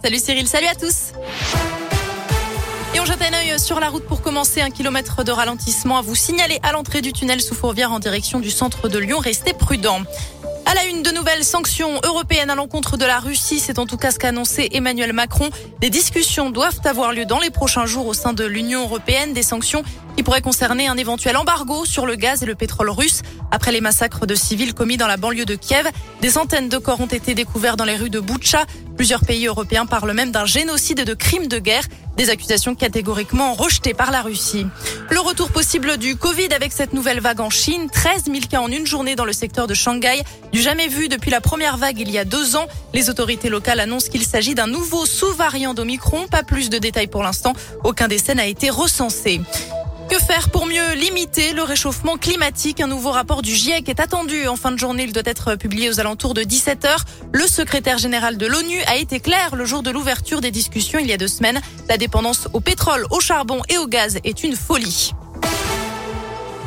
Salut Cyril, salut à tous. Et on jette un œil sur la route pour commencer un kilomètre de ralentissement à vous signaler à l'entrée du tunnel sous Fourvière en direction du centre de Lyon. Restez prudents. À la une de nouvelles sanctions européennes à l'encontre de la Russie, c'est en tout cas ce qu'a annoncé Emmanuel Macron. Des discussions doivent avoir lieu dans les prochains jours au sein de l'Union européenne, des sanctions qui pourraient concerner un éventuel embargo sur le gaz et le pétrole russe. Après les massacres de civils commis dans la banlieue de Kiev, des centaines de corps ont été découverts dans les rues de Boutcha. Plusieurs pays européens parlent même d'un génocide et de crimes de guerre, des accusations catégoriquement rejetées par la Russie. Le retour possible du Covid avec cette nouvelle vague en Chine, 13 000 cas en une journée dans le secteur de Shanghai, du jamais vu depuis la première vague il y a deux ans. Les autorités locales annoncent qu'il s'agit d'un nouveau sous-variant d'Omicron. Pas plus de détails pour l'instant. Aucun décès n'a été recensé. Que faire pour mieux limiter le réchauffement climatique? Un nouveau rapport du GIEC est attendu en fin de journée. Il doit être publié aux alentours de 17h. Le secrétaire général de l'ONU a été clair le jour de l'ouverture des discussions il y a deux semaines. La dépendance au pétrole, au charbon et au gaz est une folie.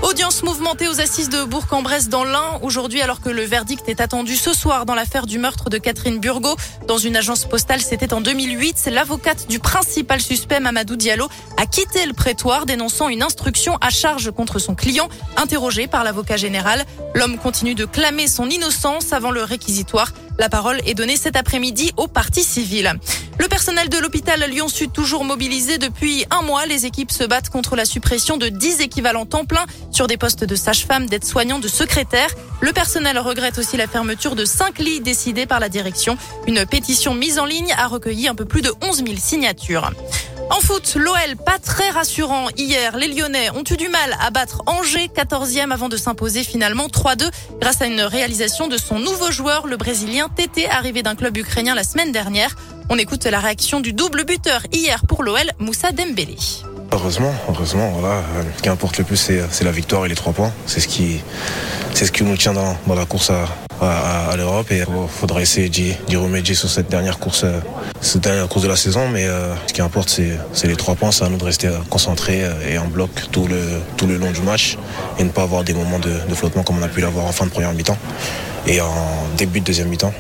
Audience mouvementée aux assises de Bourg-en-Bresse dans l'Ain. Aujourd'hui, alors que le verdict est attendu ce soir dans l'affaire du meurtre de Catherine Burgot dans une agence postale, c'était en 2008. L'avocate du principal suspect, Mamadou Diallo, a quitté le prétoire dénonçant une instruction à charge contre son client. Interrogé par l'avocat général, l'homme continue de clamer son innocence avant le réquisitoire. La parole est donnée cet après-midi au parti civil. Le personnel de l'hôpital Lyon-Sud toujours mobilisé depuis un mois. Les équipes se battent contre la suppression de 10 équivalents temps plein sur des postes de sage-femme, d'aide-soignants, de secrétaires. Le personnel regrette aussi la fermeture de 5 lits décidés par la direction. Une pétition mise en ligne a recueilli un peu plus de 11 000 signatures. En foot, l'OL pas très rassurant. Hier, les Lyonnais ont eu du mal à battre Angers, 14e, avant de s'imposer finalement 3-2 grâce à une réalisation de son nouveau joueur, le Brésilien Tété, arrivé d'un club ukrainien la semaine dernière. On écoute la réaction du double buteur hier pour l'OL, Moussa Dembélé. Heureusement, heureusement, voilà. Ce qui importe le plus, c'est la victoire et les trois points. C'est ce qui, c'est ce qui nous tient dans, dans la course à, à, l'Europe et il faudra essayer d'y remédier sur cette dernière course, euh, cette dernière course de la saison. Mais euh, ce qui importe, c'est les trois points. C'est à nous de rester concentrés euh, et en bloc tout le, tout le long du match et ne pas avoir des moments de, de flottement comme on a pu l'avoir en fin de première mi-temps et en début de deuxième mi-temps.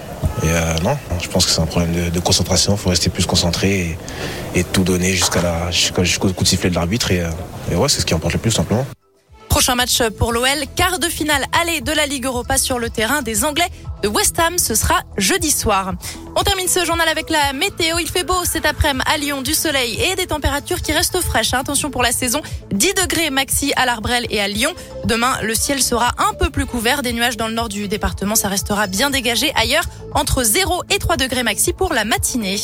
Et euh, non, je pense que c'est un problème de, de concentration. Il faut rester plus concentré et, et tout donner jusqu'à jusqu'au coup de sifflet de l'arbitre. Et, et ouais, c'est ce qui importe le plus simplement. Prochain match pour l'OL, quart de finale aller de la Ligue Europa sur le terrain des Anglais de West Ham. Ce sera jeudi soir. On termine ce journal avec la météo. Il fait beau cet après-midi à Lyon, du soleil et des températures qui restent fraîches. Attention pour la saison, 10 degrés maxi à l'Arbrel et à Lyon. Demain, le ciel sera un peu plus couvert. Des nuages dans le nord du département, ça restera bien dégagé. Ailleurs, entre 0 et 3 degrés maxi pour la matinée.